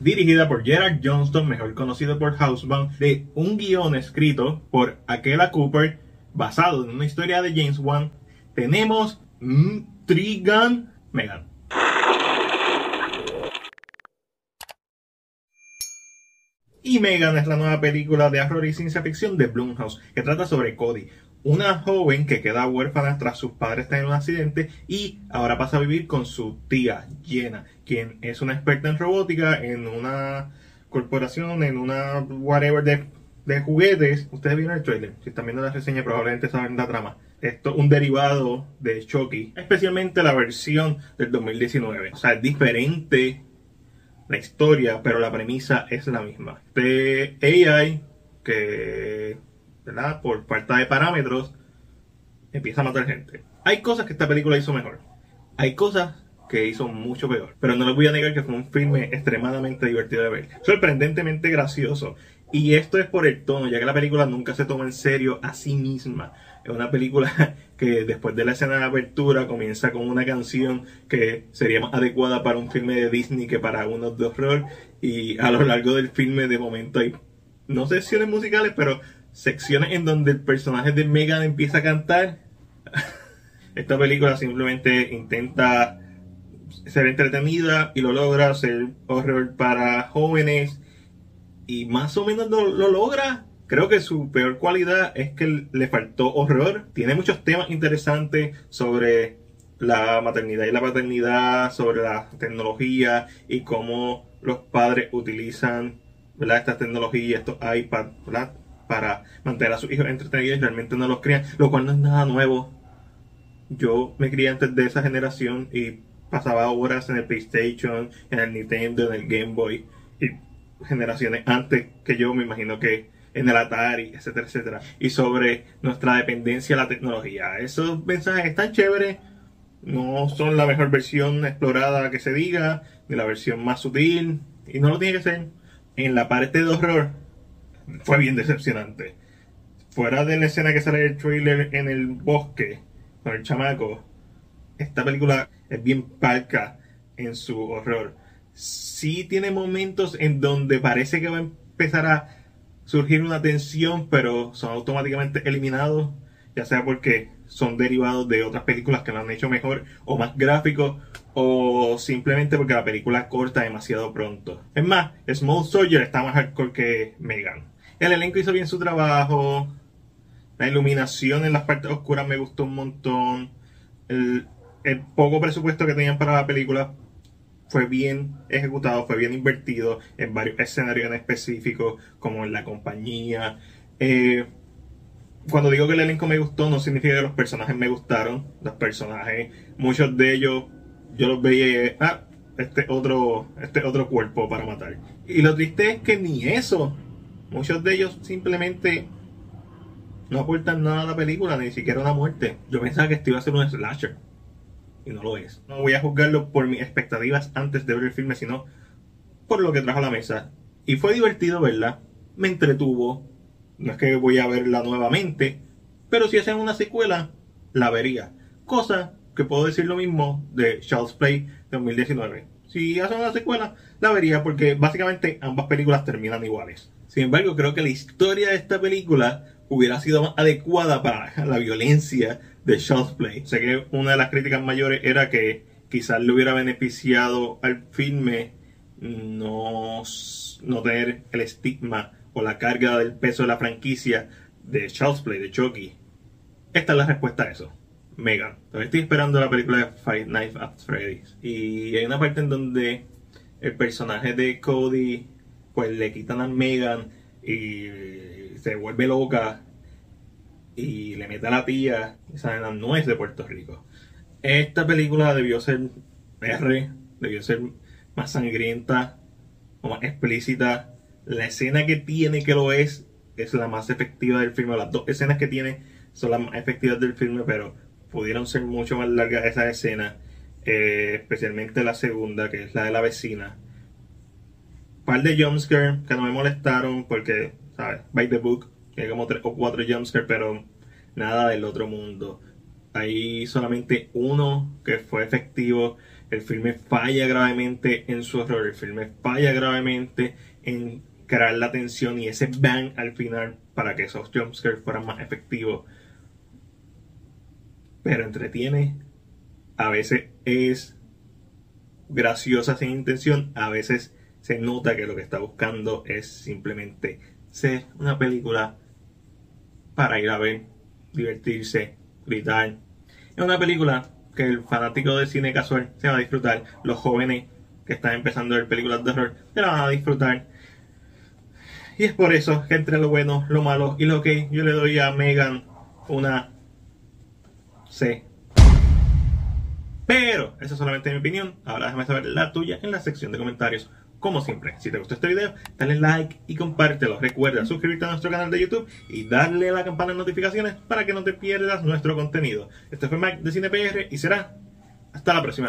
dirigida por Gerard Johnston, mejor conocido por Housebound, de un guion escrito por Akela Cooper, basado en una historia de James Wan, tenemos Trigun Megan. Y Megan es la nueva película de horror y ciencia ficción de Blumhouse, que trata sobre Cody, una joven que queda huérfana tras sus padres en un accidente y ahora pasa a vivir con su tía Jenna, quien es una experta en robótica en una corporación, en una whatever de, juguetes. Ustedes vieron el trailer, si están viendo la reseña probablemente saben la trama. Esto un derivado de Chucky, especialmente la versión del 2019. O sea, es diferente la historia, pero la premisa es la misma. De AI que por falta de parámetros, empieza a matar gente. Hay cosas que esta película hizo mejor. Hay cosas que hizo mucho peor. Pero no les voy a negar que fue un filme extremadamente divertido de ver. Sorprendentemente gracioso. Y esto es por el tono, ya que la película nunca se toma en serio a sí misma. Es una película que después de la escena de apertura comienza con una canción que sería más adecuada para un filme de Disney que para uno de horror. Y a lo largo del filme de momento hay, no secciones musicales, pero secciones en donde el personaje de Megan empieza a cantar. Esta película simplemente intenta ser entretenida y lo logra, ser horror para jóvenes y más o menos lo, logra. Creo que su peor cualidad es que le faltó horror. Tiene muchos temas interesantes sobre la maternidad y la paternidad, sobre la tecnología y cómo los padres utilizan estas tecnologías, estos iPads, para mantener a sus hijos entretenidos y realmente no los crían, lo cual no es nada nuevo. Yo me crié antes de esa generación y pasaba horas en el PlayStation, en el Nintendo, en el Game Boy y generaciones antes que yo me imagino que en el Atari, etcétera, etcétera. Y sobre nuestra dependencia a la tecnología. Esos mensajes están chéveres, no son la mejor versión explorada que se diga, ni la versión más sutil, y no lo tiene que ser. En la parte de horror, fue bien decepcionante. Fuera de la escena que sale el trailer en el bosque con el chamaco, esta película es bien palca en su horror. Sí tiene momentos en donde parece que va a empezar a surgir una tensión, pero son automáticamente eliminados, ya sea porque son derivados de otras películas que lo han hecho mejor o más gráficos, o simplemente porque la película corta demasiado pronto. Es más, Small Soldier está más hardcore que Megan. El elenco hizo bien su trabajo. La iluminación en las partes oscuras me gustó un montón. El, poco presupuesto que tenían para la película fue bien ejecutado, fue bien invertido en varios escenarios en específico, como en la compañía. Eh, cuando digo que el elenco me gustó, no significa que los personajes me gustaron. Los personajes, muchos de ellos, yo los veía, ah, este otro, este otro cuerpo para matar. Y lo triste es que ni eso Muchos de ellos simplemente no aportan nada a la película, ni siquiera una muerte. Yo pensaba que esto iba a ser un slasher. Y no lo es. No voy a juzgarlo por mis expectativas antes de ver el filme, sino por lo que trajo a la mesa. Y fue divertido verla. Me entretuvo. No es que voy a verla nuevamente. Pero si hacen una secuela, la vería. Cosa que puedo decir lo mismo de Charles Play 2019. Si hacen una secuela, la vería porque básicamente ambas películas terminan iguales. Sin embargo, creo que la historia de esta película hubiera sido más adecuada para la violencia de Child's Play. Sé que una de las críticas mayores era que quizás le hubiera beneficiado al filme no, no tener el estigma o la carga del peso de la franquicia de Child's Play, de Chucky. Esta es la respuesta a eso. Megan. estoy esperando la película de Five Nights at Freddy's. Y hay una parte en donde el personaje de Cody pues le quitan a Megan y se vuelve loca y le mete a la tía. Esa no es de Puerto Rico. Esta película debió ser R, debió ser más sangrienta o más explícita. La escena que tiene que lo es es la más efectiva del filme. Las dos escenas que tiene son las más efectivas del filme, pero pudieron ser mucho más largas esas escenas. Eh, especialmente la segunda, que es la de la vecina par de jumpscares que no me molestaron porque, ¿sabes? By the book, hay como tres o cuatro jumpscares, pero nada del otro mundo. Hay solamente uno que fue efectivo El filme falla gravemente en su error, el filme falla gravemente en crear la tensión y ese bang al final para que esos jumpscares fueran más efectivos. Pero entretiene, a veces es graciosa sin intención, a veces se nota que lo que está buscando es simplemente ser una película para ir a ver, divertirse, gritar. Es una película que el fanático del cine casual se va a disfrutar, los jóvenes que están empezando a ver películas de horror se la van a disfrutar. Y es por eso que entre lo bueno, lo malo y lo que yo le doy a Megan una C. Pero esa es solamente mi opinión. Ahora déjame saber la tuya en la sección de comentarios. Como siempre, si te gustó este video, dale like y compártelo. Recuerda suscribirte a nuestro canal de YouTube y darle a la campana de notificaciones para que no te pierdas nuestro contenido. Este fue Mike de CinePR y será hasta la próxima.